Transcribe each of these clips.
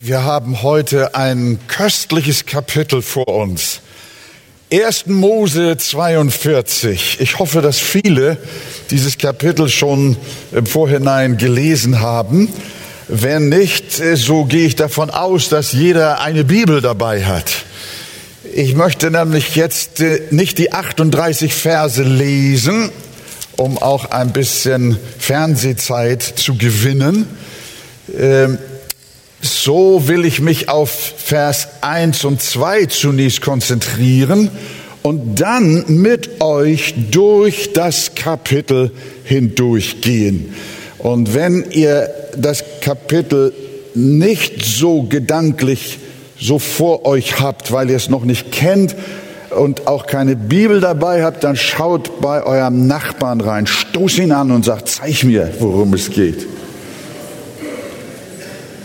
Wir haben heute ein köstliches Kapitel vor uns. 1. Mose 42. Ich hoffe, dass viele dieses Kapitel schon im Vorhinein gelesen haben. Wenn nicht, so gehe ich davon aus, dass jeder eine Bibel dabei hat. Ich möchte nämlich jetzt äh, nicht die 38 Verse lesen, um auch ein bisschen Fernsehzeit zu gewinnen ähm, so will ich mich auf Vers 1 und 2 zunächst konzentrieren und dann mit euch durch das Kapitel hindurchgehen. Und wenn ihr das Kapitel nicht so gedanklich so vor euch habt, weil ihr es noch nicht kennt und auch keine Bibel dabei habt, dann schaut bei eurem Nachbarn rein, stoß ihn an und sagt, zeig mir, worum es geht.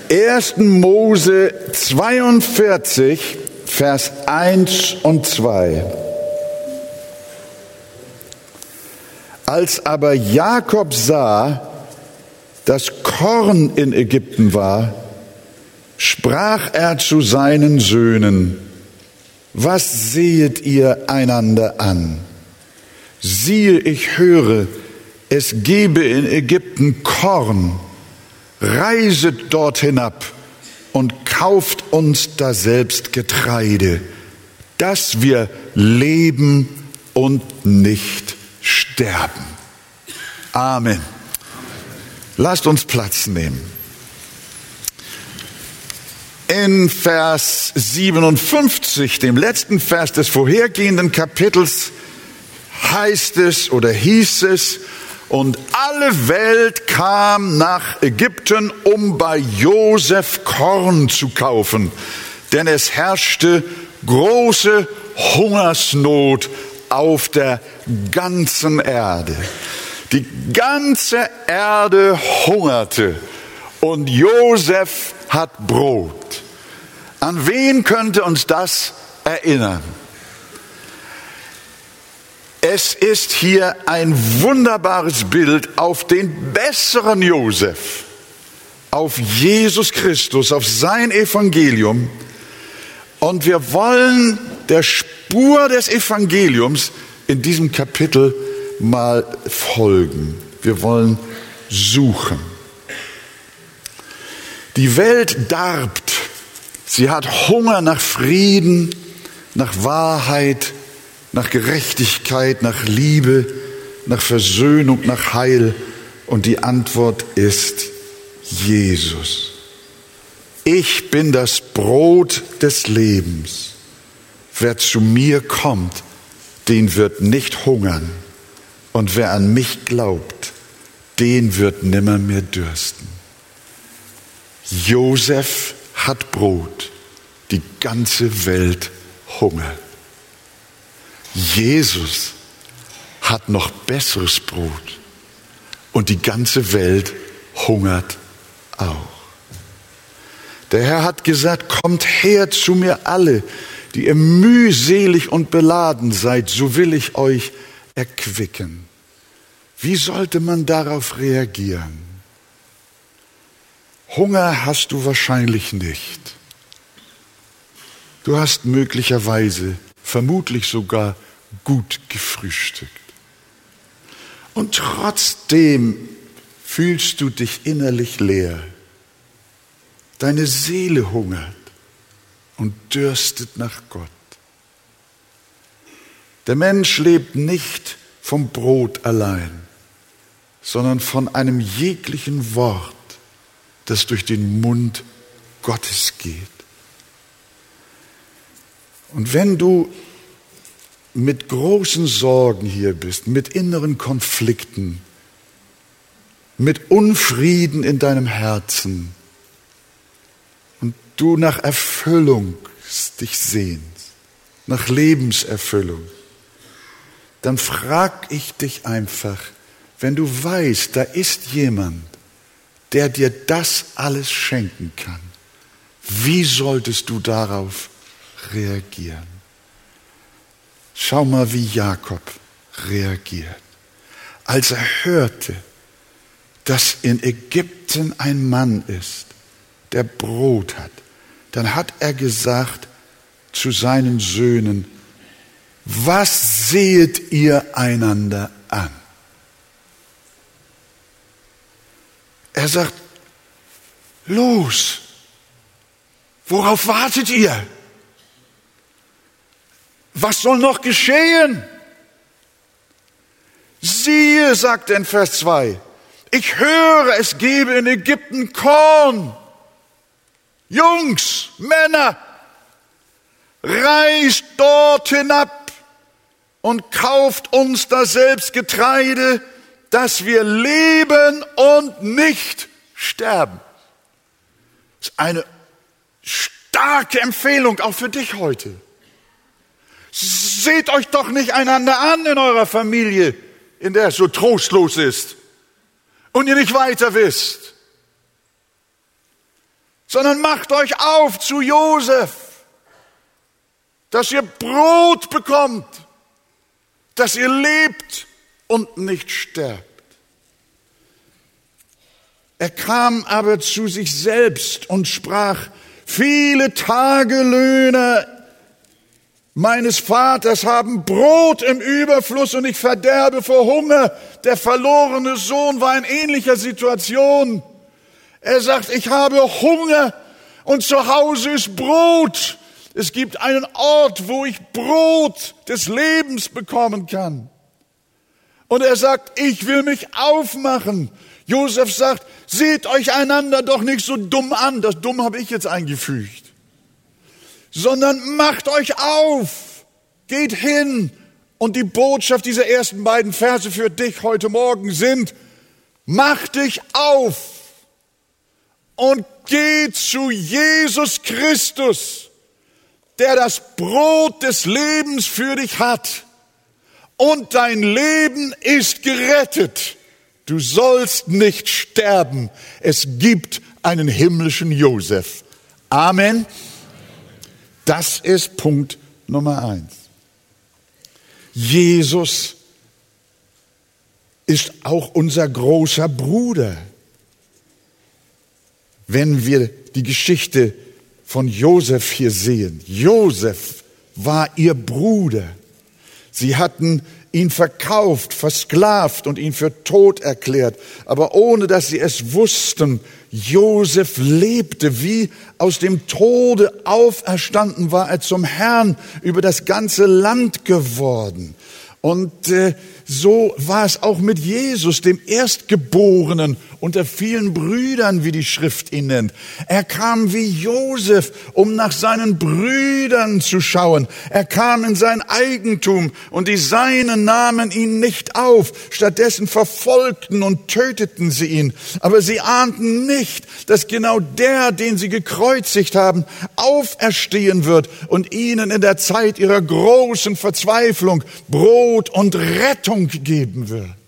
1. Mose 42, Vers 1 und 2. Als aber Jakob sah, dass Korn in Ägypten war, sprach er zu seinen Söhnen, was sehet ihr einander an? Siehe, ich höre, es gebe in Ägypten Korn reiset dort hinab und kauft uns da selbst Getreide, dass wir leben und nicht sterben. Amen. Lasst uns Platz nehmen. In Vers 57, dem letzten Vers des vorhergehenden Kapitels, heißt es oder hieß es, und alle Welt kam nach Ägypten, um bei Josef Korn zu kaufen, denn es herrschte große Hungersnot auf der ganzen Erde. Die ganze Erde hungerte und Josef hat Brot. An wen könnte uns das erinnern? Es ist hier ein wunderbares Bild auf den besseren Josef, auf Jesus Christus, auf sein Evangelium. Und wir wollen der Spur des Evangeliums in diesem Kapitel mal folgen. Wir wollen suchen. Die Welt darbt. Sie hat Hunger nach Frieden, nach Wahrheit, nach Gerechtigkeit, nach Liebe, nach Versöhnung, nach Heil. Und die Antwort ist Jesus. Ich bin das Brot des Lebens. Wer zu mir kommt, den wird nicht hungern. Und wer an mich glaubt, den wird nimmer mehr dürsten. Josef hat Brot, die ganze Welt hungert. Jesus hat noch besseres Brot und die ganze Welt hungert auch. Der Herr hat gesagt, kommt her zu mir alle, die ihr mühselig und beladen seid, so will ich euch erquicken. Wie sollte man darauf reagieren? Hunger hast du wahrscheinlich nicht. Du hast möglicherweise vermutlich sogar gut gefrühstückt. Und trotzdem fühlst du dich innerlich leer. Deine Seele hungert und dürstet nach Gott. Der Mensch lebt nicht vom Brot allein, sondern von einem jeglichen Wort, das durch den Mund Gottes geht. Und wenn du mit großen Sorgen hier bist, mit inneren Konflikten, mit Unfrieden in deinem Herzen und du nach Erfüllung dich sehnst, nach Lebenserfüllung, dann frag ich dich einfach, wenn du weißt, da ist jemand, der dir das alles schenken kann, wie solltest du darauf reagieren. Schau mal, wie Jakob reagiert. Als er hörte, dass in Ägypten ein Mann ist, der Brot hat, dann hat er gesagt zu seinen Söhnen, was sehet ihr einander an? Er sagt, los, worauf wartet ihr? Was soll noch geschehen? Siehe, sagt er in Vers 2, ich höre, es gebe in Ägypten Korn. Jungs, Männer, reist dort hinab und kauft uns da selbst Getreide, dass wir leben und nicht sterben. Das ist eine starke Empfehlung auch für dich heute. Seht euch doch nicht einander an in eurer Familie, in der es so trostlos ist und ihr nicht weiter wisst, sondern macht euch auf zu Josef, dass ihr Brot bekommt, dass ihr lebt und nicht sterbt. Er kam aber zu sich selbst und sprach, viele Tagelöhner meines Vaters haben Brot im Überfluss und ich verderbe vor Hunger. Der verlorene Sohn war in ähnlicher Situation. Er sagt, ich habe Hunger und zu Hause ist Brot. Es gibt einen Ort, wo ich Brot des Lebens bekommen kann. Und er sagt, ich will mich aufmachen. Josef sagt, seht euch einander doch nicht so dumm an. Das dumm habe ich jetzt eingefügt. Sondern macht euch auf. Geht hin. Und die Botschaft dieser ersten beiden Verse für dich heute Morgen sind, mach dich auf und geh zu Jesus Christus, der das Brot des Lebens für dich hat und dein Leben ist gerettet. Du sollst nicht sterben. Es gibt einen himmlischen Josef. Amen. Das ist Punkt Nummer eins. Jesus ist auch unser großer Bruder. Wenn wir die Geschichte von Josef hier sehen. Josef war ihr Bruder. Sie hatten ihn verkauft, versklavt und ihn für tot erklärt. Aber ohne dass sie es wussten, Josef lebte wie aus dem Tode auferstanden war er zum Herrn über das ganze Land geworden. Und äh, so war es auch mit Jesus, dem Erstgeborenen unter vielen Brüdern, wie die Schrift ihn nennt. Er kam wie Josef, um nach seinen Brüdern zu schauen. Er kam in sein Eigentum und die Seinen nahmen ihn nicht auf. Stattdessen verfolgten und töteten sie ihn. Aber sie ahnten nicht, dass genau der, den sie gekreuzigt haben, auferstehen wird und ihnen in der Zeit ihrer großen Verzweiflung Brot und Rettung geben wird.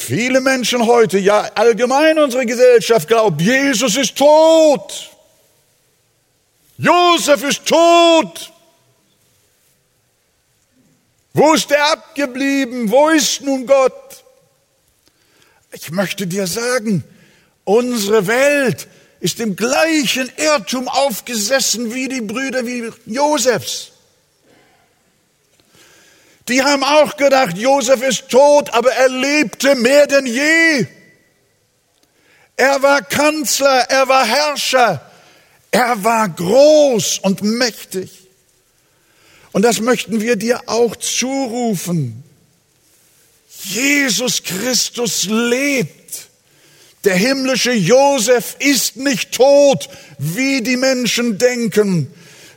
Viele Menschen heute, ja allgemein unsere Gesellschaft glaubt, Jesus ist tot. Josef ist tot. Wo ist er abgeblieben? Wo ist nun Gott? Ich möchte dir sagen, unsere Welt ist im gleichen Irrtum aufgesessen wie die Brüder wie Josefs. Die haben auch gedacht, Josef ist tot, aber er lebte mehr denn je. Er war Kanzler, er war Herrscher, er war groß und mächtig. Und das möchten wir dir auch zurufen. Jesus Christus lebt. Der himmlische Josef ist nicht tot, wie die Menschen denken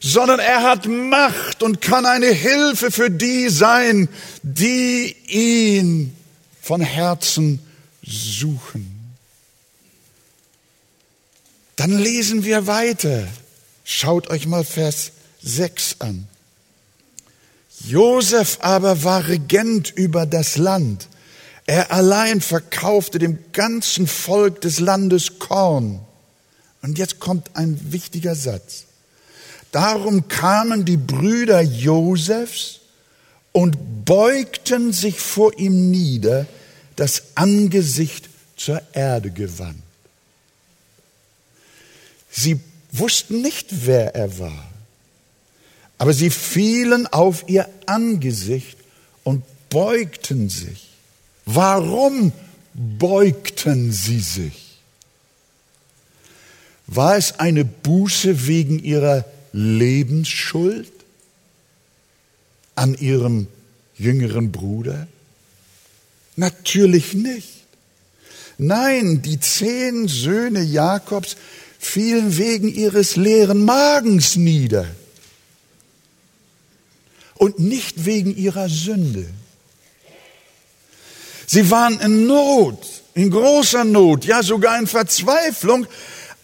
sondern er hat Macht und kann eine Hilfe für die sein, die ihn von Herzen suchen. Dann lesen wir weiter. Schaut euch mal Vers 6 an. Josef aber war Regent über das Land. Er allein verkaufte dem ganzen Volk des Landes Korn. Und jetzt kommt ein wichtiger Satz. Darum kamen die Brüder Josefs und beugten sich vor ihm nieder, das Angesicht zur Erde gewandt. Sie wussten nicht, wer er war. Aber sie fielen auf ihr Angesicht und beugten sich. Warum beugten sie sich? War es eine Buße wegen ihrer Lebensschuld an ihrem jüngeren Bruder? Natürlich nicht. Nein, die zehn Söhne Jakobs fielen wegen ihres leeren Magens nieder und nicht wegen ihrer Sünde. Sie waren in Not, in großer Not, ja sogar in Verzweiflung.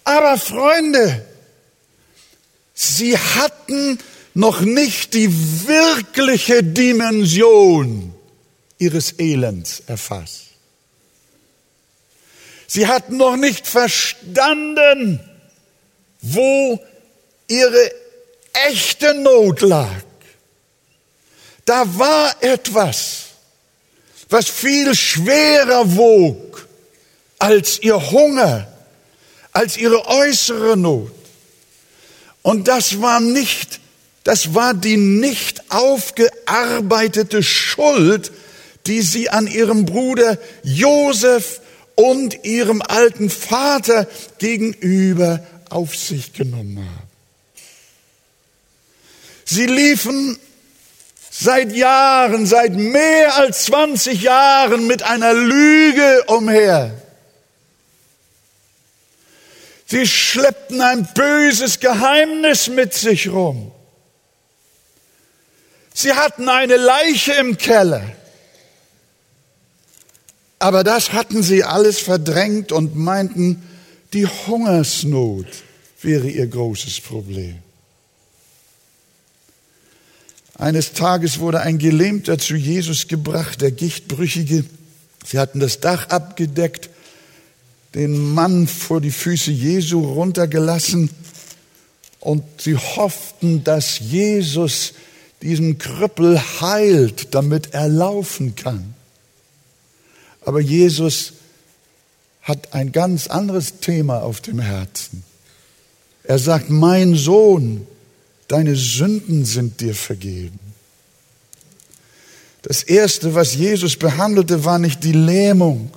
Aber Freunde, sie hatten noch nicht die wirkliche Dimension ihres Elends erfasst. Sie hatten noch nicht verstanden, wo ihre echte Not lag. Da war etwas, was viel schwerer wog als ihr Hunger, als ihre äußere Not. Und das war nicht, das war die nicht aufgearbeitete Schuld, die sie an ihrem Bruder Josef und ihrem alten Vater gegenüber auf sich genommen haben. Sie liefen seit Jahren, seit mehr als 20 Jahren mit einer Lüge umher. Sie schleppten ein böses Geheimnis mit sich rum. Sie hatten eine Leiche im Keller. Aber das hatten sie alles verdrängt und meinten, die Hungersnot wäre ihr großes Problem. Eines Tages wurde ein Gelähmter zu Jesus gebracht, der Gichtbrüchige. Sie hatten das Dach abgedeckt, den Mann vor die Füße Jesu runtergelassen und sie hofften, dass Jesus diesen Krüppel heilt, damit er laufen kann. Aber Jesus hat ein ganz anderes Thema auf dem Herzen. Er sagt, mein Sohn, deine Sünden sind dir vergeben. Das Erste, was Jesus behandelte, war nicht die Lähmung,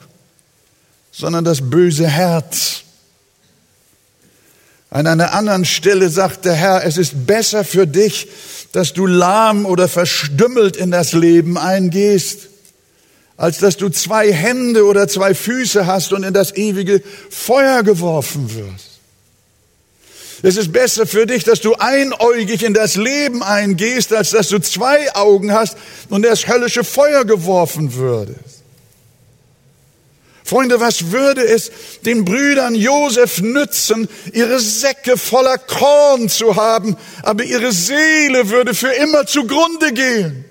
sondern das böse Herz. An einer anderen Stelle sagt der Herr, es ist besser für dich, dass du lahm oder verstümmelt in das Leben eingehst, als dass du zwei Hände oder zwei Füße hast und in das ewige Feuer geworfen wirst. Es ist besser für dich, dass du einäugig in das Leben eingehst, als dass du zwei Augen hast und das höllische Feuer geworfen würdest. Freunde, was würde es den Brüdern Josef nützen, ihre Säcke voller Korn zu haben, aber ihre Seele würde für immer zugrunde gehen?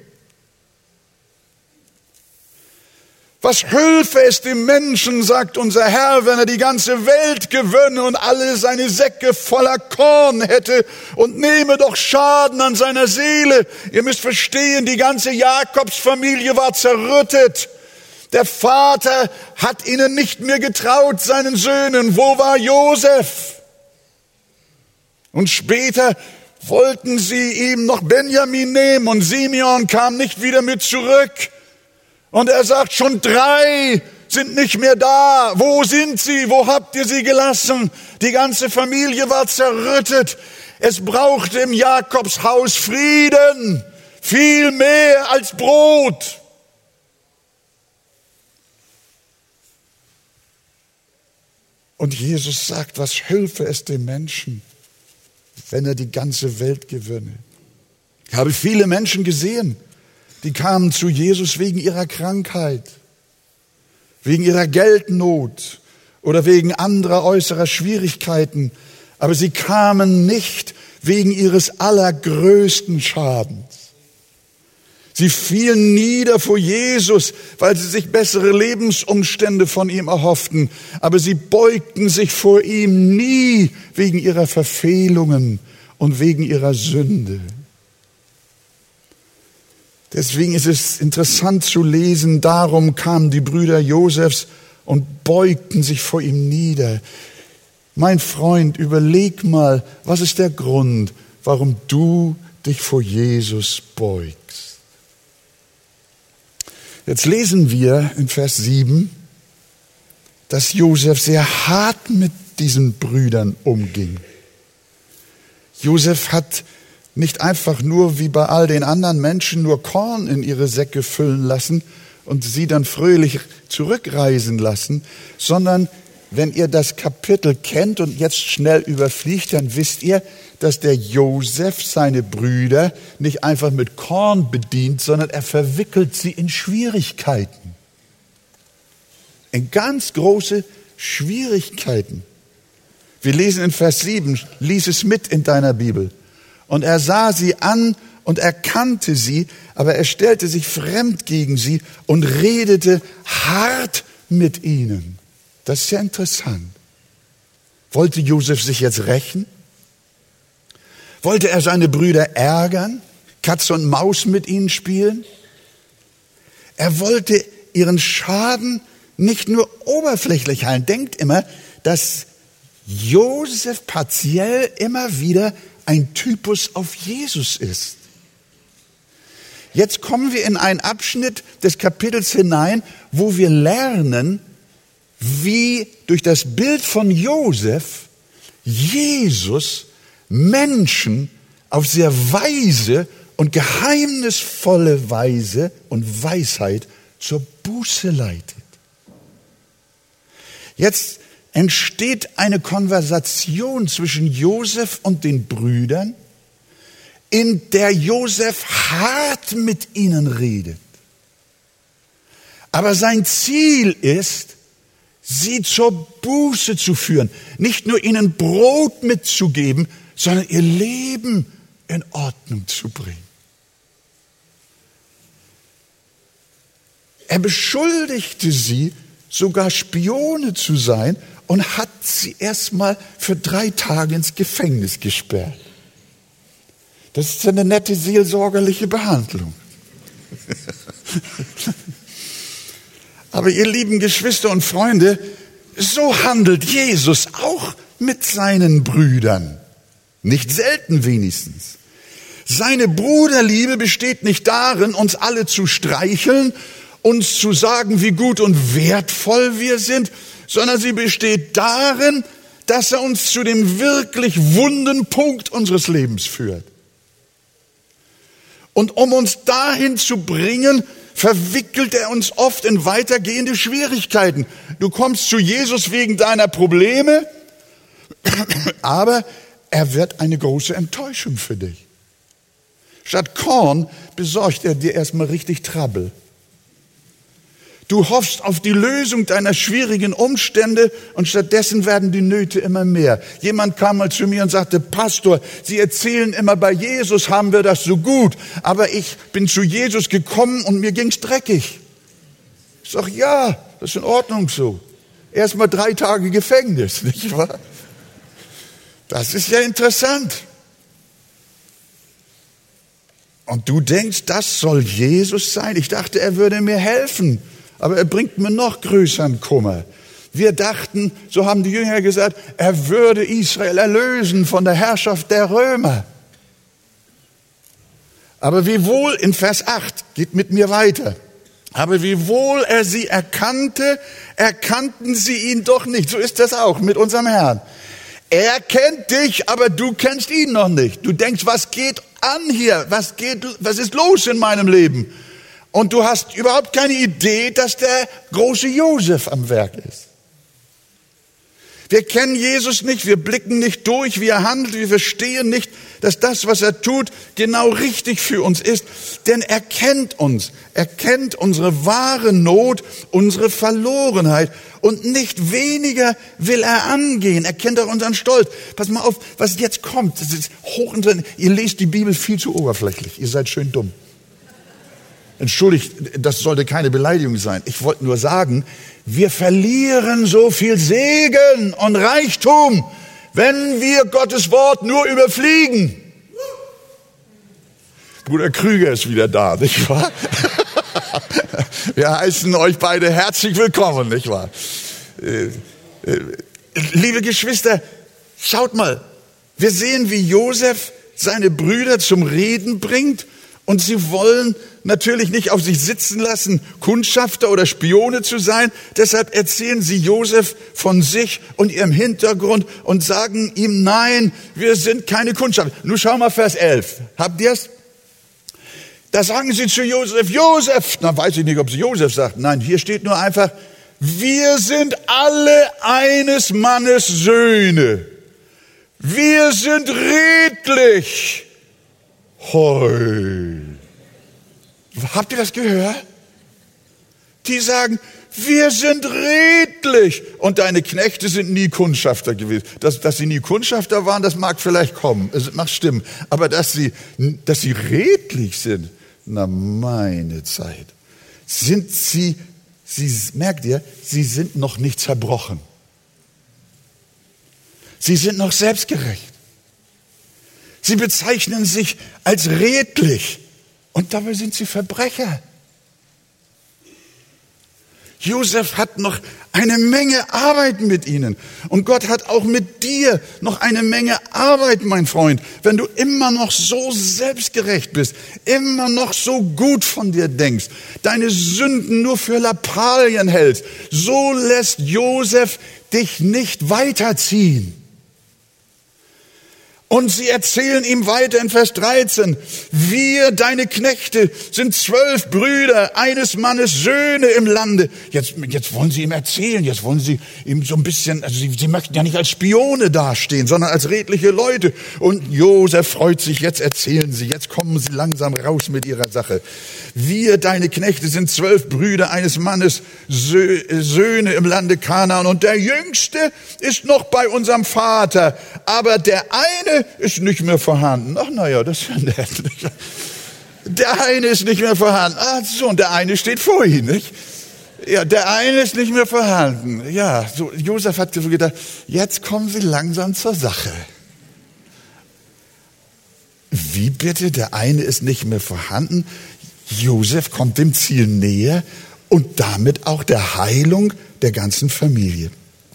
Was hülfe es dem Menschen, sagt unser Herr, wenn er die ganze Welt gewönne und alle seine Säcke voller Korn hätte und nehme doch Schaden an seiner Seele. Ihr müsst verstehen, die ganze Jakobsfamilie war zerrüttet. Der Vater hat ihnen nicht mehr getraut, seinen Söhnen. Wo war Josef? Und später wollten sie ihm noch Benjamin nehmen und Simeon kam nicht wieder mit zurück. Und er sagt, schon drei sind nicht mehr da. Wo sind sie? Wo habt ihr sie gelassen? Die ganze Familie war zerrüttet. Es brauchte im Jakobshaus Frieden, viel mehr als Brot. Und Jesus sagt, was hülfe es dem Menschen, wenn er die ganze Welt gewinne? Ich habe viele Menschen gesehen, die kamen zu Jesus wegen ihrer Krankheit, wegen ihrer Geldnot oder wegen anderer äußerer Schwierigkeiten, aber sie kamen nicht wegen ihres allergrößten Schadens. Sie fielen nieder vor Jesus, weil sie sich bessere Lebensumstände von ihm erhofften, aber sie beugten sich vor ihm nie wegen ihrer Verfehlungen und wegen ihrer Sünde. Deswegen ist es interessant zu lesen, darum kamen die Brüder Josefs und beugten sich vor ihm nieder. Mein Freund, überleg mal, was ist der Grund, warum du dich vor Jesus beugst? Jetzt lesen wir in Vers 7, dass Josef sehr hart mit diesen Brüdern umging. Josef hat nicht einfach nur wie bei all den anderen Menschen nur Korn in ihre Säcke füllen lassen und sie dann fröhlich zurückreisen lassen, sondern wenn ihr das Kapitel kennt und jetzt schnell überfliegt, dann wisst ihr, dass der Josef seine Brüder nicht einfach mit Korn bedient, sondern er verwickelt sie in Schwierigkeiten. In ganz große Schwierigkeiten. Wir lesen in Vers 7, lies es mit in deiner Bibel. Und er sah sie an und erkannte sie, aber er stellte sich fremd gegen sie und redete hart mit ihnen. Das ist ja interessant. Wollte Josef sich jetzt rächen? Wollte er seine Brüder ärgern? Katze und Maus mit ihnen spielen? Er wollte ihren Schaden nicht nur oberflächlich heilen. Denkt immer, dass Josef partiell immer wieder ein Typus auf Jesus ist. Jetzt kommen wir in einen Abschnitt des Kapitels hinein, wo wir lernen, wie durch das Bild von Josef Jesus Menschen auf sehr weise und geheimnisvolle Weise und Weisheit zur Buße leitet. Jetzt entsteht eine Konversation zwischen Josef und den Brüdern, in der Josef hart mit ihnen redet. Aber sein Ziel ist, sie zur Buße zu führen, nicht nur ihnen Brot mitzugeben, sondern ihr Leben in Ordnung zu bringen. Er beschuldigte sie, sogar Spione zu sein und hat sie erstmal für drei Tage ins Gefängnis gesperrt. Das ist eine nette seelsorgerliche Behandlung. Aber ihr lieben Geschwister und Freunde, so handelt Jesus auch mit seinen Brüdern. Nicht selten wenigstens. Seine Bruderliebe besteht nicht darin, uns alle zu streicheln, uns zu sagen, wie gut und wertvoll wir sind, sondern sie besteht darin, dass er uns zu dem wirklich wunden Punkt unseres Lebens führt. Und um uns dahin zu bringen, verwickelt er uns oft in weitergehende Schwierigkeiten. Du kommst zu Jesus wegen deiner Probleme, aber er wird eine große Enttäuschung für dich. Statt Korn besorgt er dir erstmal richtig Trouble. Du hoffst auf die Lösung deiner schwierigen Umstände und stattdessen werden die Nöte immer mehr. Jemand kam mal zu mir und sagte, Pastor, Sie erzählen immer, bei Jesus haben wir das so gut, aber ich bin zu Jesus gekommen und mir ging's dreckig. Ich sag, ja, das ist in Ordnung so. Erstmal drei Tage Gefängnis, nicht wahr? Das ist ja interessant. Und du denkst, das soll Jesus sein? Ich dachte, er würde mir helfen aber er bringt mir noch größeren Kummer. Wir dachten, so haben die Jünger gesagt, er würde Israel erlösen von der Herrschaft der Römer. Aber wie wohl, in Vers 8, geht mit mir weiter. Aber wie wohl er sie erkannte, erkannten sie ihn doch nicht. So ist das auch mit unserem Herrn. Er kennt dich, aber du kennst ihn noch nicht. Du denkst, was geht an hier? Was geht, was ist los in meinem Leben? Und du hast überhaupt keine Idee, dass der große Josef am Werk ist. Wir kennen Jesus nicht, wir blicken nicht durch, wie er handelt, wir verstehen nicht, dass das, was er tut, genau richtig für uns ist. Denn er kennt uns, er kennt unsere wahre Not, unsere Verlorenheit. Und nicht weniger will er angehen. Er kennt auch unseren Stolz. Pass mal auf, was jetzt kommt. Das ist hochinteressant. Ihr lest die Bibel viel zu oberflächlich. Ihr seid schön dumm. Entschuldigt, das sollte keine Beleidigung sein. Ich wollte nur sagen, wir verlieren so viel Segen und Reichtum, wenn wir Gottes Wort nur überfliegen. Bruder Krüger ist wieder da, nicht wahr? Wir heißen euch beide herzlich willkommen, nicht wahr? Äh, äh, liebe Geschwister, schaut mal, wir sehen, wie Josef seine Brüder zum Reden bringt und sie wollen natürlich nicht auf sich sitzen lassen, Kundschafter oder Spione zu sein. Deshalb erzählen sie Josef von sich und ihrem Hintergrund und sagen ihm, nein, wir sind keine Kundschafter. Nun schau mal Vers 11. Habt ihr's? Da sagen sie zu Josef, Josef, na weiß ich nicht, ob sie Josef sagt. Nein, hier steht nur einfach, wir sind alle eines Mannes Söhne. Wir sind redlich. Heu. Habt ihr das gehört? Die sagen, wir sind redlich. Und deine Knechte sind nie Kundschafter gewesen. Dass, dass sie nie Kundschafter waren, das mag vielleicht kommen. Es mag stimmen. Aber dass sie, dass sie redlich sind, na meine Zeit. Sind sie, sie, merkt ihr, sie sind noch nicht zerbrochen. Sie sind noch selbstgerecht. Sie bezeichnen sich als redlich und dabei sind sie Verbrecher. Josef hat noch eine Menge Arbeit mit ihnen. Und Gott hat auch mit dir noch eine Menge Arbeit, mein Freund. Wenn du immer noch so selbstgerecht bist, immer noch so gut von dir denkst, deine Sünden nur für Lappalien hältst, so lässt Josef dich nicht weiterziehen. Und sie erzählen ihm weiter in Vers 13, wir, deine Knechte, sind zwölf Brüder eines Mannes Söhne im Lande. Jetzt, jetzt wollen sie ihm erzählen, jetzt wollen sie ihm so ein bisschen, also sie, sie möchten ja nicht als Spione dastehen, sondern als redliche Leute. Und Josef freut sich, jetzt erzählen sie, jetzt kommen sie langsam raus mit ihrer Sache. Wir, deine Knechte, sind zwölf Brüder eines Mannes Söhne im Lande Kanaan und der Jüngste ist noch bei unserem Vater, aber der eine ist nicht mehr vorhanden. Ach naja, das ist ja nett. Der eine ist nicht mehr vorhanden. Ach so, und der eine steht vor ihm, nicht? Ja, der eine ist nicht mehr vorhanden. Ja, so, Josef hat gedacht, jetzt kommen sie langsam zur Sache. Wie bitte? Der eine ist nicht mehr vorhanden. Josef kommt dem Ziel näher und damit auch der Heilung der ganzen Familie.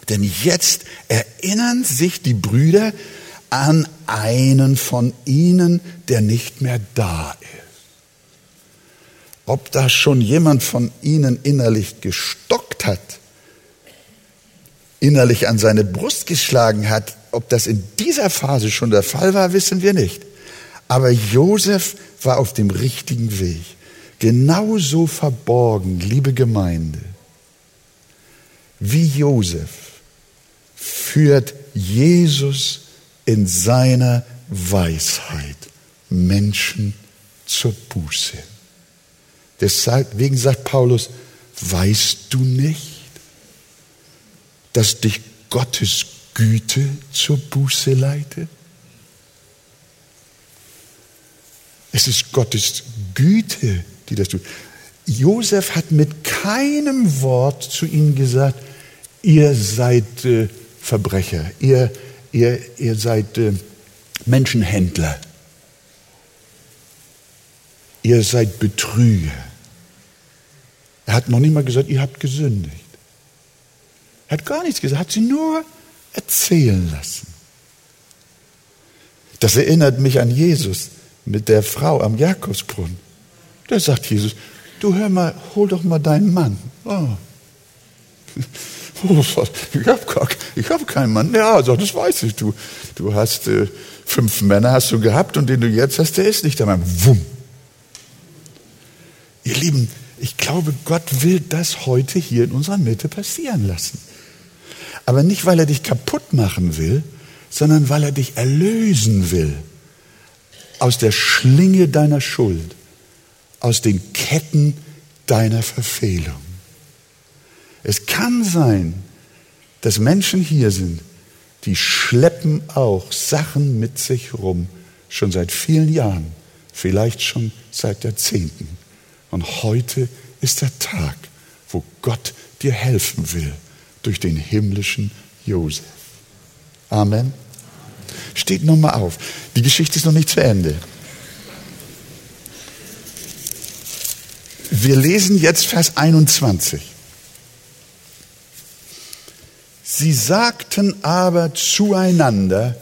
Denn jetzt erinnern sich die Brüder an einen von ihnen, der nicht mehr da ist. Ob da schon jemand von ihnen innerlich gestockt hat, innerlich an seine Brust geschlagen hat, ob das in dieser Phase schon der Fall war, wissen wir nicht. Aber Josef war auf dem richtigen Weg. Genauso verborgen, liebe Gemeinde, wie Josef führt Jesus in seiner Weisheit Menschen zur Buße. Deswegen sagt Paulus, weißt du nicht, dass dich Gottes Güte zur Buße leitet? Es ist Gottes Güte, die das tut. Josef hat mit keinem Wort zu ihnen gesagt, ihr seid äh, Verbrecher, ihr ihr, ihr seid äh, Menschenhändler. Ihr seid Betrüger. Er hat noch nicht mal gesagt, ihr habt gesündigt. Er hat gar nichts gesagt, hat sie nur erzählen lassen. Das erinnert mich an Jesus mit der Frau am Jakobsbrunnen. Da sagt Jesus, du hör mal, hol doch mal deinen Mann. Oh. Ich habe hab keinen Mann. Ja, also das weiß ich. Du, du hast äh, fünf Männer hast du gehabt und den du jetzt hast, der ist nicht der Mann. Wumm. Ihr Lieben, ich glaube, Gott will das heute hier in unserer Mitte passieren lassen. Aber nicht, weil er dich kaputt machen will, sondern weil er dich erlösen will aus der Schlinge deiner Schuld, aus den Ketten deiner Verfehlung. Es kann sein, dass Menschen hier sind, die schleppen auch Sachen mit sich rum, schon seit vielen Jahren, vielleicht schon seit Jahrzehnten. Und heute ist der Tag, wo Gott dir helfen will durch den himmlischen Josef. Amen. Steht nochmal auf. Die Geschichte ist noch nicht zu Ende. Wir lesen jetzt Vers 21. Sie sagten aber zueinander,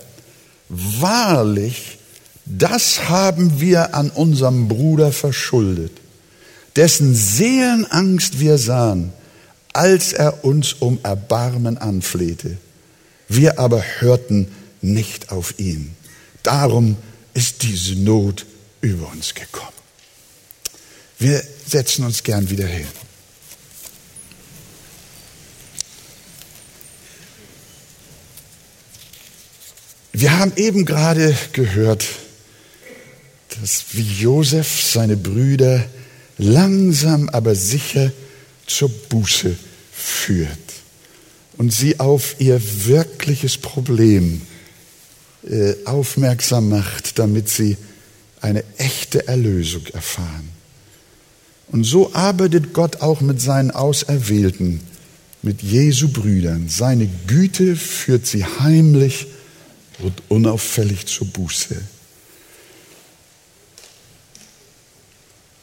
wahrlich, das haben wir an unserem Bruder verschuldet, dessen Seelenangst wir sahen, als er uns um Erbarmen anflehte. Wir aber hörten nicht auf ihn. Darum ist diese Not über uns gekommen. Wir setzen uns gern wieder hin. Wir haben eben gerade gehört, dass wie Josef seine Brüder langsam aber sicher zur Buße führt und sie auf ihr wirkliches Problem äh, aufmerksam macht, damit sie eine echte Erlösung erfahren. Und so arbeitet Gott auch mit seinen Auserwählten, mit Jesu Brüdern. Seine Güte führt sie heimlich und unauffällig zur Buße.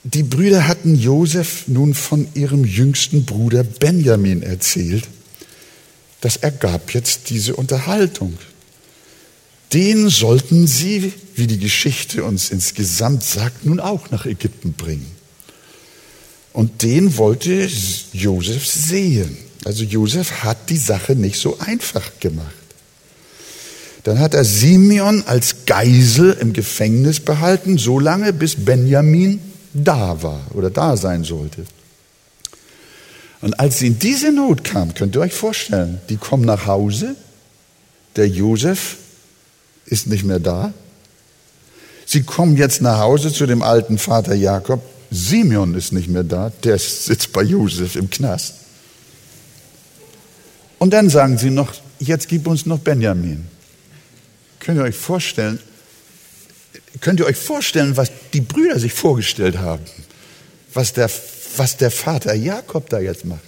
Die Brüder hatten Josef nun von ihrem jüngsten Bruder Benjamin erzählt. Das ergab jetzt diese Unterhaltung. Den sollten sie, wie die Geschichte uns insgesamt sagt, nun auch nach Ägypten bringen. Und den wollte Josef sehen. Also Josef hat die Sache nicht so einfach gemacht. Dann hat er Simeon als Geisel im Gefängnis behalten, so lange bis Benjamin da war oder da sein sollte. Und als sie in diese Not kam, könnt ihr euch vorstellen, die kommen nach Hause, der Josef ist nicht mehr da. Sie kommen jetzt nach Hause zu dem alten Vater Jakob, Simeon ist nicht mehr da, der sitzt bei Josef im Knast. Und dann sagen sie noch, jetzt gib uns noch Benjamin. Könnt ihr euch vorstellen, könnt ihr euch vorstellen, was die Brüder sich vorgestellt haben? Was der, was der Vater Jakob da jetzt macht?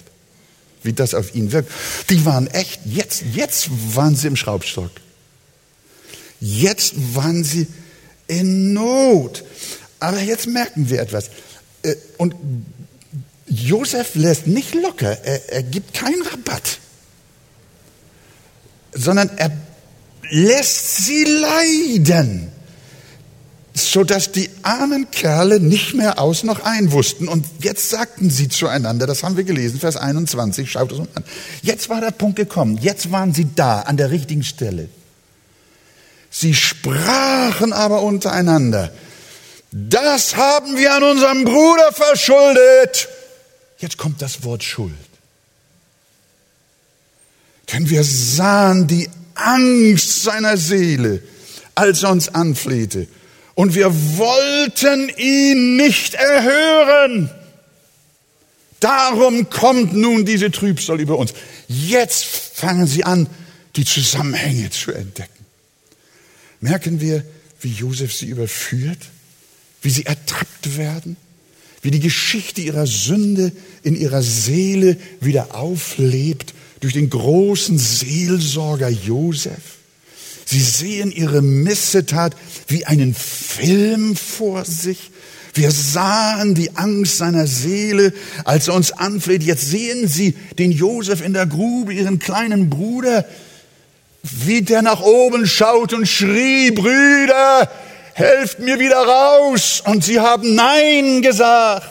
Wie das auf ihn wirkt. Die waren echt, jetzt, jetzt waren sie im Schraubstock. Jetzt waren sie in Not. Aber jetzt merken wir etwas. Äh, und Josef lässt nicht locker, er, er gibt keinen Rabatt, sondern er lässt sie leiden sodass die armen Kerle nicht mehr aus noch ein wussten. Und jetzt sagten sie zueinander, das haben wir gelesen, Vers 21, schaut es uns an. Jetzt war der Punkt gekommen, jetzt waren sie da, an der richtigen Stelle. Sie sprachen aber untereinander, das haben wir an unserem Bruder verschuldet. Jetzt kommt das Wort Schuld. Denn wir sahen die Angst seiner Seele, als er uns anflehte und wir wollten ihn nicht erhören. Darum kommt nun diese Trübsal über uns. Jetzt fangen sie an, die Zusammenhänge zu entdecken. Merken wir, wie Josef sie überführt, wie sie ertappt werden, wie die Geschichte ihrer Sünde in ihrer Seele wieder auflebt durch den großen Seelsorger Josef. Sie sehen ihre Missetat wie einen Film vor sich. Wir sahen die Angst seiner Seele, als er uns anfleht. Jetzt sehen Sie den Josef in der Grube, Ihren kleinen Bruder, wie der nach oben schaut und schrie, Brüder, helft mir wieder raus. Und sie haben Nein gesagt.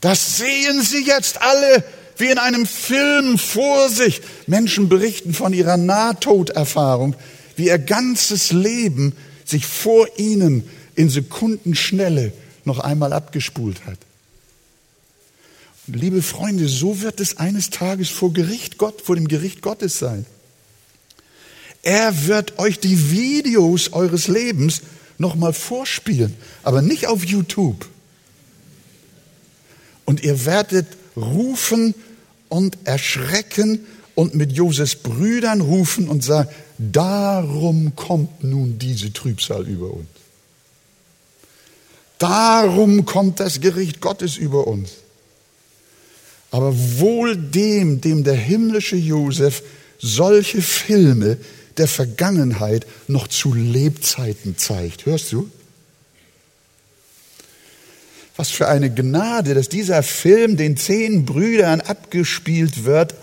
Das sehen Sie jetzt alle wie in einem Film vor sich. Menschen berichten von ihrer Nahtoderfahrung, wie ihr ganzes Leben sich vor ihnen in Sekundenschnelle noch einmal abgespult hat. Und liebe Freunde, so wird es eines Tages vor Gericht Gott, vor dem Gericht Gottes sein. Er wird euch die Videos eures Lebens nochmal vorspielen, aber nicht auf YouTube. Und ihr werdet rufen und erschrecken und mit Josefs Brüdern rufen und sagen, darum kommt nun diese Trübsal über uns. Darum kommt das Gericht Gottes über uns. Aber wohl dem, dem der himmlische Josef solche Filme der Vergangenheit noch zu Lebzeiten zeigt. Hörst du? Was für eine Gnade, dass dieser Film den zehn Brüdern abgespielt wird,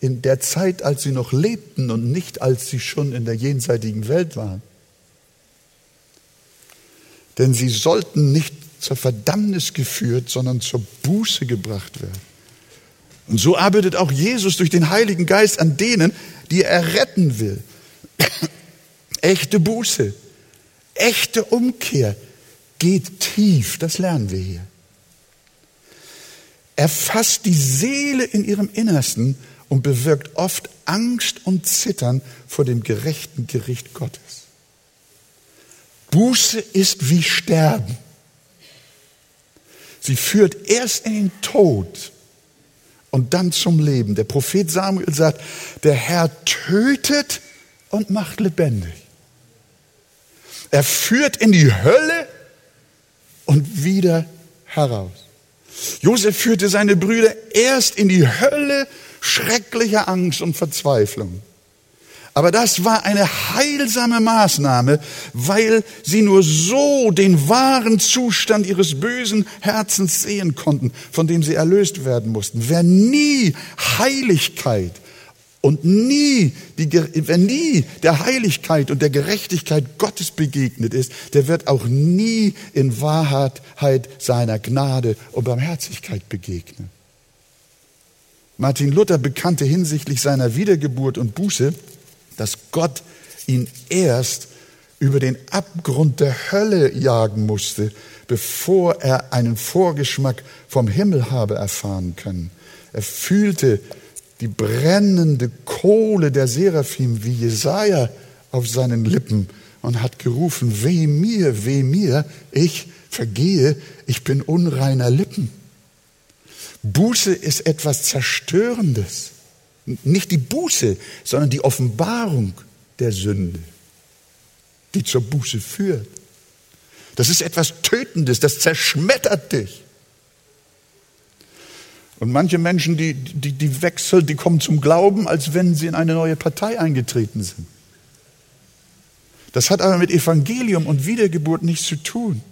in der Zeit, als sie noch lebten und nicht als sie schon in der jenseitigen Welt waren. Denn sie sollten nicht zur Verdammnis geführt, sondern zur Buße gebracht werden. Und so arbeitet auch Jesus durch den Heiligen Geist an denen, die er retten will. Echte Buße, echte Umkehr geht tief, das lernen wir hier. Er fasst die Seele in ihrem Innersten und bewirkt oft Angst und Zittern vor dem gerechten Gericht Gottes. Buße ist wie Sterben. Sie führt erst in den Tod und dann zum Leben. Der Prophet Samuel sagt, der Herr tötet und macht lebendig. Er führt in die Hölle und wieder heraus. Josef führte seine Brüder erst in die Hölle schrecklicher Angst und Verzweiflung. Aber das war eine heilsame Maßnahme, weil sie nur so den wahren Zustand ihres bösen Herzens sehen konnten, von dem sie erlöst werden mussten. Wer nie Heiligkeit und nie, die, wer nie der Heiligkeit und der Gerechtigkeit Gottes begegnet ist, der wird auch nie in Wahrheit seiner Gnade und Barmherzigkeit begegnen. Martin Luther bekannte hinsichtlich seiner Wiedergeburt und Buße, dass Gott ihn erst über den Abgrund der Hölle jagen musste, bevor er einen Vorgeschmack vom Himmel habe erfahren können. Er fühlte die brennende Kohle der Seraphim wie Jesaja auf seinen Lippen und hat gerufen, weh mir, weh mir, ich vergehe, ich bin unreiner Lippen. Buße ist etwas Zerstörendes. Nicht die Buße, sondern die Offenbarung der Sünde, die zur Buße führt. Das ist etwas Tötendes, das zerschmettert dich. Und manche Menschen, die, die, die wechseln, die kommen zum Glauben, als wenn sie in eine neue Partei eingetreten sind. Das hat aber mit Evangelium und Wiedergeburt nichts zu tun.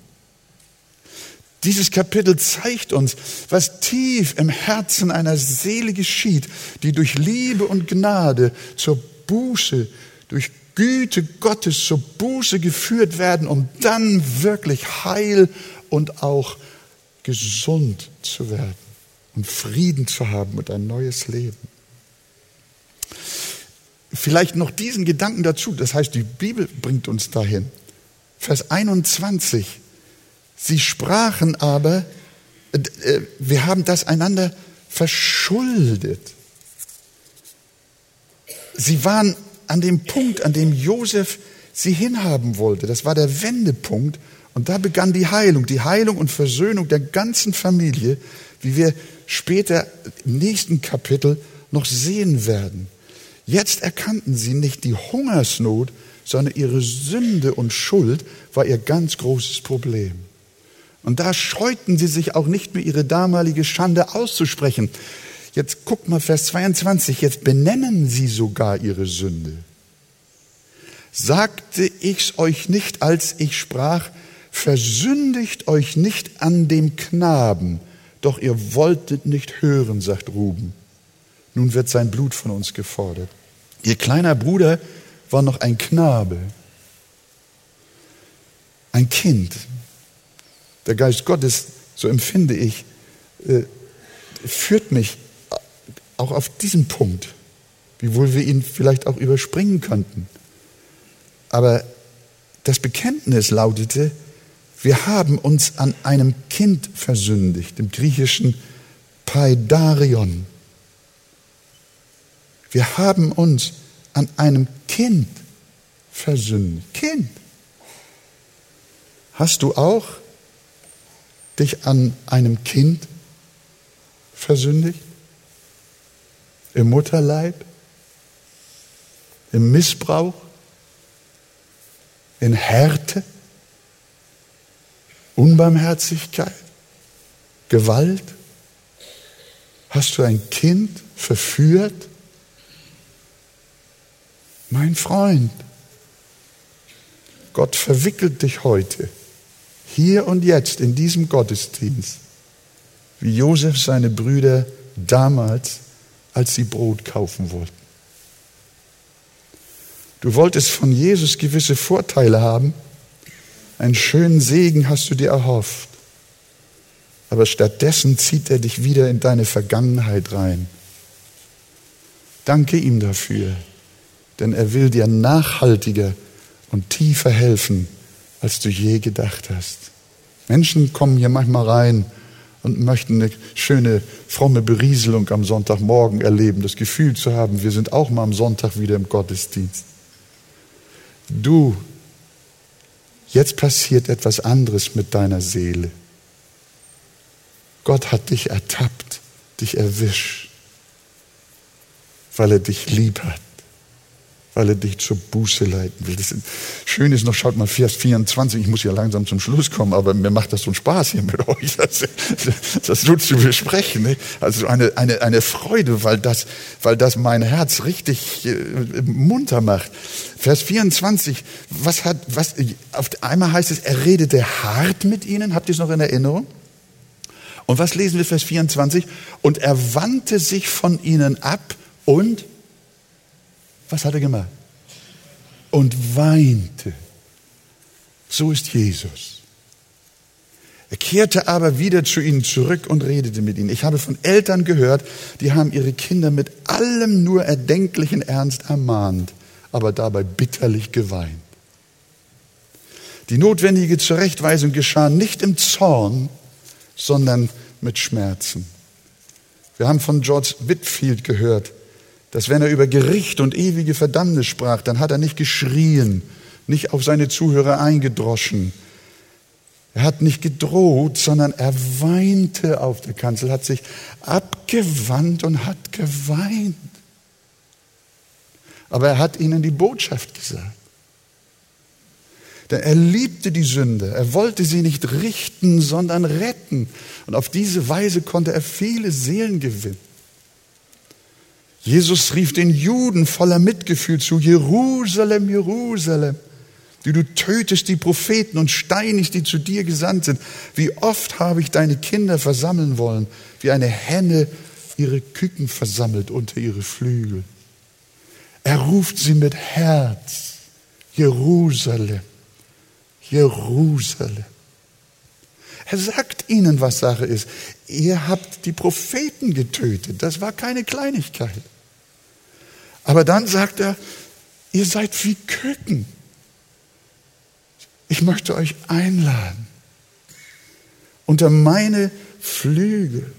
Dieses Kapitel zeigt uns, was tief im Herzen einer Seele geschieht, die durch Liebe und Gnade zur Buße, durch Güte Gottes zur Buße geführt werden, um dann wirklich heil und auch gesund zu werden und Frieden zu haben und ein neues Leben. Vielleicht noch diesen Gedanken dazu, das heißt, die Bibel bringt uns dahin. Vers 21 Sie sprachen aber, äh, wir haben das einander verschuldet. Sie waren an dem Punkt, an dem Josef sie hinhaben wollte. Das war der Wendepunkt. Und da begann die Heilung, die Heilung und Versöhnung der ganzen Familie, wie wir später im nächsten Kapitel noch sehen werden. Jetzt erkannten sie nicht die Hungersnot, sondern ihre Sünde und Schuld war ihr ganz großes Problem. Und da scheuten sie sich auch nicht mehr, ihre damalige Schande auszusprechen. Jetzt guckt mal Vers 22, jetzt benennen sie sogar ihre Sünde. Sagte ich's euch nicht, als ich sprach, versündigt euch nicht an dem Knaben, doch ihr wolltet nicht hören, sagt Ruben. Nun wird sein Blut von uns gefordert. Ihr kleiner Bruder war noch ein Knabe, ein Kind, der Geist Gottes, so empfinde ich, äh, führt mich auch auf diesen Punkt, wiewohl wir ihn vielleicht auch überspringen könnten. Aber das Bekenntnis lautete, wir haben uns an einem Kind versündigt, im griechischen Paidarion. Wir haben uns an einem Kind versündigt. Kind. Hast du auch dich an einem Kind versündigt? Im Mutterleib? Im Missbrauch? In Härte? Unbarmherzigkeit? Gewalt? Hast du ein Kind verführt? Mein Freund, Gott verwickelt dich heute hier und jetzt in diesem Gottesdienst, wie Josef seine Brüder damals als sie Brot kaufen wollten. Du wolltest von Jesus gewisse Vorteile haben, einen schönen Segen hast du dir erhofft, aber stattdessen zieht er dich wieder in deine Vergangenheit rein. Danke ihm dafür, denn er will dir nachhaltiger und tiefer helfen, als du je gedacht hast. Menschen kommen hier manchmal rein und möchten eine schöne, fromme Berieselung am Sonntagmorgen erleben, das Gefühl zu haben, wir sind auch mal am Sonntag wieder im Gottesdienst. Du, jetzt passiert etwas anderes mit deiner Seele. Gott hat dich ertappt, dich erwischt, weil er dich lieb hat weil er dich zur Buße leiten will. Das schön ist noch, schaut mal, Vers 24, ich muss ja langsam zum Schluss kommen, aber mir macht das so einen Spaß hier mit euch, das, das so zu besprechen. Ne? Also eine, eine, eine Freude, weil das, weil das mein Herz richtig äh, munter macht. Vers 24, was hat, was, auf einmal heißt es, er redete hart mit ihnen, habt ihr es noch in Erinnerung? Und was lesen wir Vers 24? Und er wandte sich von ihnen ab und was hat er gemacht? Und weinte. So ist Jesus. Er kehrte aber wieder zu ihnen zurück und redete mit ihnen. Ich habe von Eltern gehört, die haben ihre Kinder mit allem nur erdenklichen Ernst ermahnt, aber dabei bitterlich geweint. Die notwendige Zurechtweisung geschah nicht im Zorn, sondern mit Schmerzen. Wir haben von George Whitfield gehört, dass wenn er über Gericht und ewige Verdammnis sprach, dann hat er nicht geschrien, nicht auf seine Zuhörer eingedroschen. Er hat nicht gedroht, sondern er weinte auf der Kanzel, hat sich abgewandt und hat geweint. Aber er hat ihnen die Botschaft gesagt. Denn er liebte die Sünde. Er wollte sie nicht richten, sondern retten. Und auf diese Weise konnte er viele Seelen gewinnen. Jesus rief den Juden voller Mitgefühl zu, Jerusalem, Jerusalem, die du tötest die Propheten und steinigst, die zu dir gesandt sind. Wie oft habe ich deine Kinder versammeln wollen, wie eine Henne ihre Küken versammelt unter ihre Flügel. Er ruft sie mit Herz, Jerusalem, Jerusalem. Er sagt ihnen, was Sache ist. Ihr habt die Propheten getötet. Das war keine Kleinigkeit. Aber dann sagt er, ihr seid wie Küken. Ich möchte euch einladen unter meine Flügel.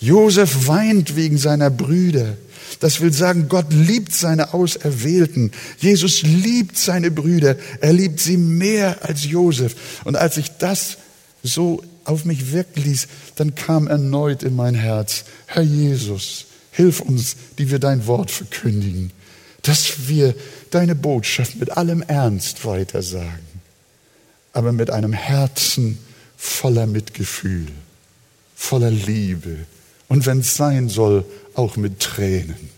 Josef weint wegen seiner Brüder. Das will sagen, Gott liebt seine Auserwählten. Jesus liebt seine Brüder. Er liebt sie mehr als Josef. Und als ich das so auf mich wirken ließ, dann kam erneut in mein Herz, Herr Jesus, Hilf uns, die wir dein Wort verkündigen, dass wir deine Botschaft mit allem Ernst weitersagen, aber mit einem Herzen voller Mitgefühl, voller Liebe und wenn es sein soll, auch mit Tränen.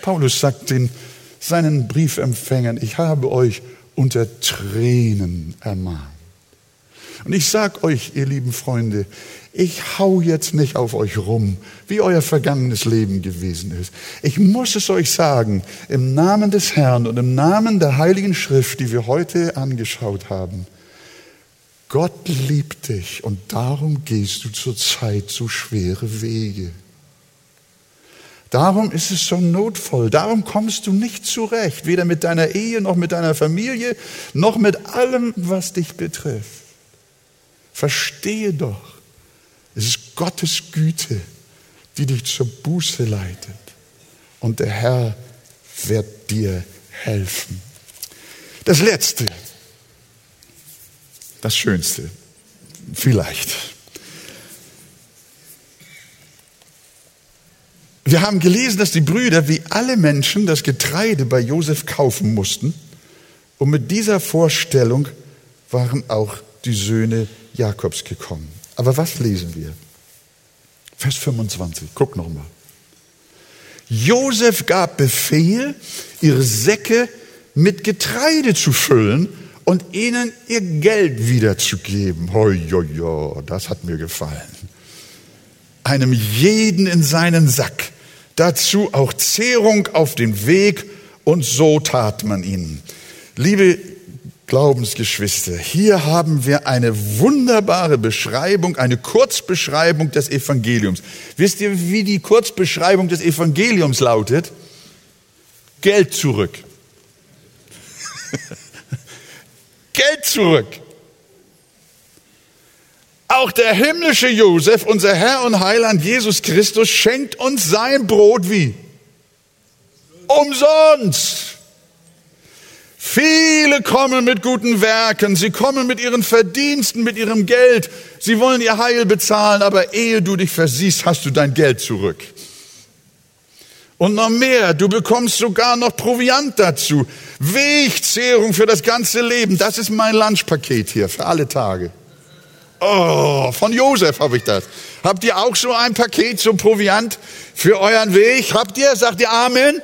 Paulus sagt den, seinen Briefempfängern, ich habe euch unter Tränen ermahnt. Und ich sag euch, ihr lieben Freunde, ich hau jetzt nicht auf euch rum, wie euer vergangenes Leben gewesen ist. Ich muss es euch sagen, im Namen des Herrn und im Namen der Heiligen Schrift, die wir heute angeschaut haben. Gott liebt dich und darum gehst du zurzeit so schwere Wege. Darum ist es so notvoll. Darum kommst du nicht zurecht, weder mit deiner Ehe noch mit deiner Familie, noch mit allem, was dich betrifft. Verstehe doch, es ist Gottes Güte, die dich zur Buße leitet. Und der Herr wird dir helfen. Das Letzte, das Schönste, vielleicht. Wir haben gelesen, dass die Brüder wie alle Menschen das Getreide bei Josef kaufen mussten. Und mit dieser Vorstellung waren auch die Söhne Jakobs gekommen. Aber was lesen wir? Vers 25, guck nochmal. Josef gab Befehl, ihre Säcke mit Getreide zu füllen und ihnen ihr Geld wiederzugeben. Hoi, hoi, hoi, das hat mir gefallen. einem jeden in seinen Sack, dazu auch Zehrung auf den Weg, und so tat man ihn. Liebe Glaubensgeschwister, hier haben wir eine wunderbare Beschreibung, eine Kurzbeschreibung des Evangeliums. Wisst ihr, wie die Kurzbeschreibung des Evangeliums lautet? Geld zurück. Geld zurück. Auch der himmlische Josef, unser Herr und Heiland Jesus Christus, schenkt uns sein Brot wie? Umsonst. Viele kommen mit guten Werken, sie kommen mit ihren Verdiensten, mit ihrem Geld, sie wollen ihr Heil bezahlen, aber ehe du dich versiehst, hast du dein Geld zurück. Und noch mehr, du bekommst sogar noch Proviant dazu. Wegzehrung für das ganze Leben, das ist mein Lunchpaket hier für alle Tage. Oh, von Josef habe ich das. Habt ihr auch so ein Paket zum Proviant für euren Weg? Habt ihr? Sagt ihr Amen?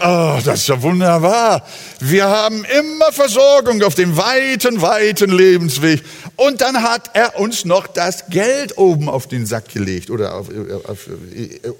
Oh, das ist ja wunderbar. Wir haben immer Versorgung auf dem weiten, weiten Lebensweg. Und dann hat er uns noch das Geld oben auf den Sack gelegt oder auf, auf,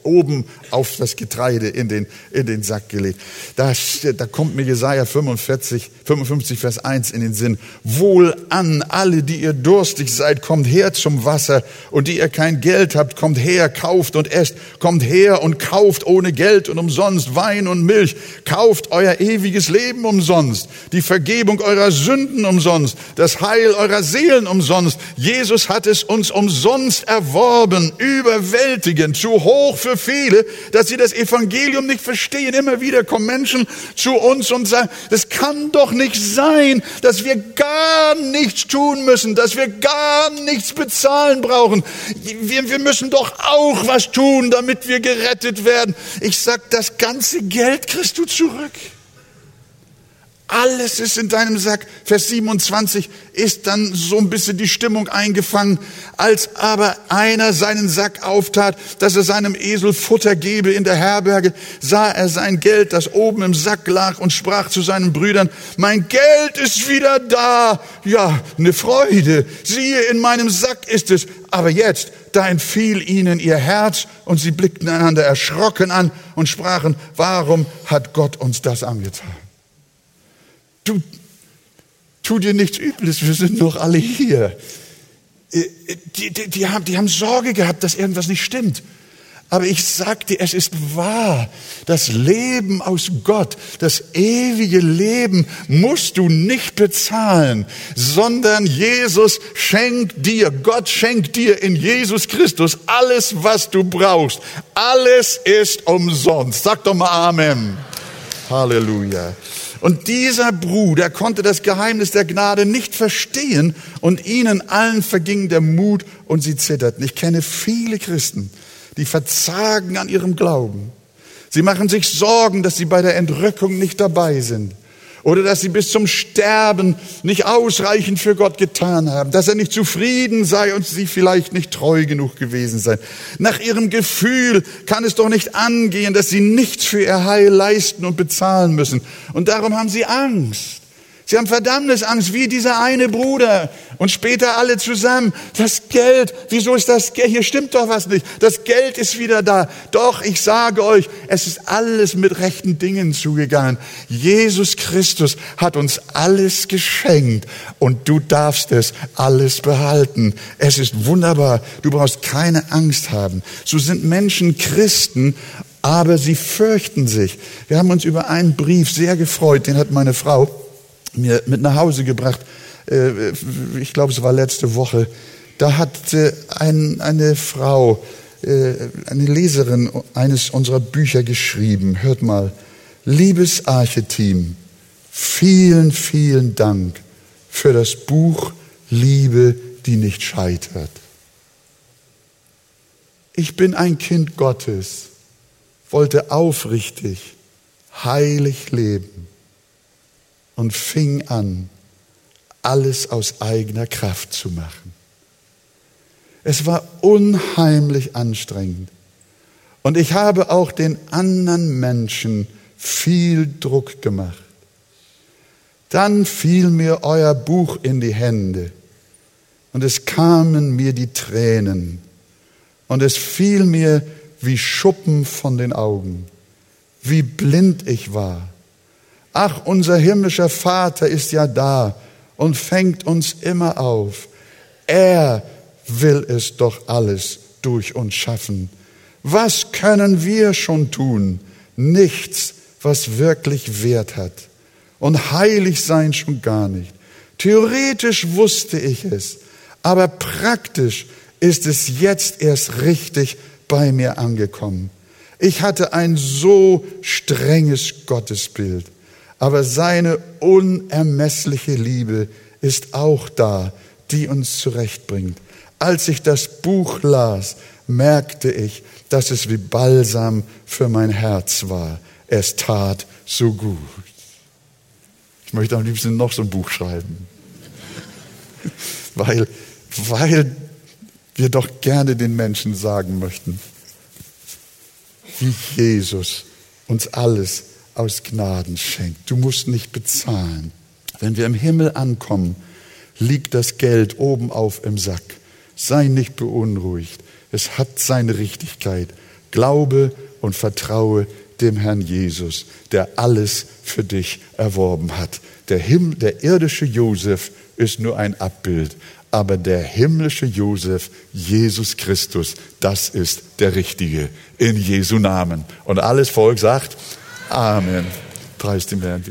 oben auf das Getreide in den, in den Sack gelegt. Da, da kommt mir Jesaja 45, 55, Vers 1 in den Sinn. Wohl an alle, die ihr durstig seid, kommt her zum Wasser und die ihr kein Geld habt, kommt her, kauft und esst. Kommt her und kauft ohne Geld und umsonst Wein und Milch. Kauft euer ewiges Leben umsonst, die Vergebung eurer Sünden umsonst, das Heil eurer Seelen umsonst. Jesus hat es uns umsonst erworben, überwältigend, zu hoch für viele, dass sie das Evangelium nicht verstehen. Immer wieder kommen Menschen zu uns und sagen, es kann doch nicht sein, dass wir gar nichts tun müssen, dass wir gar nichts bezahlen brauchen. Wir, wir müssen doch auch was tun, damit wir gerettet werden. Ich sag, das ganze Geld kriegst du zurück. Alles ist in deinem Sack. Vers 27 ist dann so ein bisschen die Stimmung eingefangen, als aber einer seinen Sack auftat, dass er seinem Esel Futter gebe in der Herberge, sah er sein Geld, das oben im Sack lag und sprach zu seinen Brüdern, mein Geld ist wieder da. Ja, eine Freude. Siehe, in meinem Sack ist es. Aber jetzt, da entfiel ihnen ihr Herz und sie blickten einander erschrocken an und sprachen, warum hat Gott uns das angetan? Du, tu dir nichts Übles, wir sind doch alle hier. Äh, die, die, die, haben, die haben Sorge gehabt, dass irgendwas nicht stimmt. Aber ich sag dir, es ist wahr. Das Leben aus Gott, das ewige Leben musst du nicht bezahlen, sondern Jesus schenkt dir, Gott schenkt dir in Jesus Christus alles, was du brauchst. Alles ist umsonst. Sag doch mal Amen. Halleluja. Und dieser Bruder konnte das Geheimnis der Gnade nicht verstehen und ihnen allen verging der Mut und sie zitterten. Ich kenne viele Christen, die verzagen an ihrem Glauben. Sie machen sich Sorgen, dass sie bei der Entrückung nicht dabei sind oder dass sie bis zum Sterben nicht ausreichend für Gott getan haben, dass er nicht zufrieden sei und sie vielleicht nicht treu genug gewesen seien. Nach ihrem Gefühl kann es doch nicht angehen, dass sie nichts für ihr Heil leisten und bezahlen müssen. Und darum haben sie Angst. Sie haben Verdammnisangst, wie dieser eine Bruder und später alle zusammen. Das Geld, wieso ist das Geld? Hier stimmt doch was nicht. Das Geld ist wieder da. Doch, ich sage euch, es ist alles mit rechten Dingen zugegangen. Jesus Christus hat uns alles geschenkt und du darfst es alles behalten. Es ist wunderbar. Du brauchst keine Angst haben. So sind Menschen Christen aber sie fürchten sich. Wir haben uns über einen Brief sehr gefreut, den hat meine Frau mir mit nach Hause gebracht. Äh, ich glaube, es war letzte Woche. Da hat ein, eine Frau, äh, eine Leserin eines unserer Bücher geschrieben. Hört mal. Liebes Archeteam, vielen, vielen Dank für das Buch Liebe, die nicht scheitert. Ich bin ein Kind Gottes, wollte aufrichtig, heilig leben und fing an, alles aus eigener Kraft zu machen. Es war unheimlich anstrengend. Und ich habe auch den anderen Menschen viel Druck gemacht. Dann fiel mir euer Buch in die Hände und es kamen mir die Tränen. Und es fiel mir wie Schuppen von den Augen, wie blind ich war. Ach, unser himmlischer Vater ist ja da und fängt uns immer auf. Er will es doch alles durch uns schaffen. Was können wir schon tun? Nichts, was wirklich Wert hat. Und heilig sein schon gar nicht. Theoretisch wusste ich es, aber praktisch ist es jetzt erst richtig bei mir angekommen. Ich hatte ein so strenges Gottesbild, aber seine unermessliche Liebe ist auch da, die uns zurechtbringt. Als ich das Buch las, merkte ich, dass es wie Balsam für mein Herz war. Es tat so gut. Ich möchte am liebsten noch so ein Buch schreiben, weil, weil wir doch gerne den Menschen sagen möchten, wie Jesus uns alles aus Gnaden schenkt. Du musst nicht bezahlen. Wenn wir im Himmel ankommen, liegt das Geld oben auf im Sack. Sei nicht beunruhigt. Es hat seine Richtigkeit. Glaube und vertraue dem Herrn Jesus, der alles für dich erworben hat. Der, Him der irdische Josef ist nur ein Abbild, aber der himmlische Josef, Jesus Christus, das ist der Richtige. In Jesu Namen. Und alles Volk sagt Amen. Preis dem Herrn.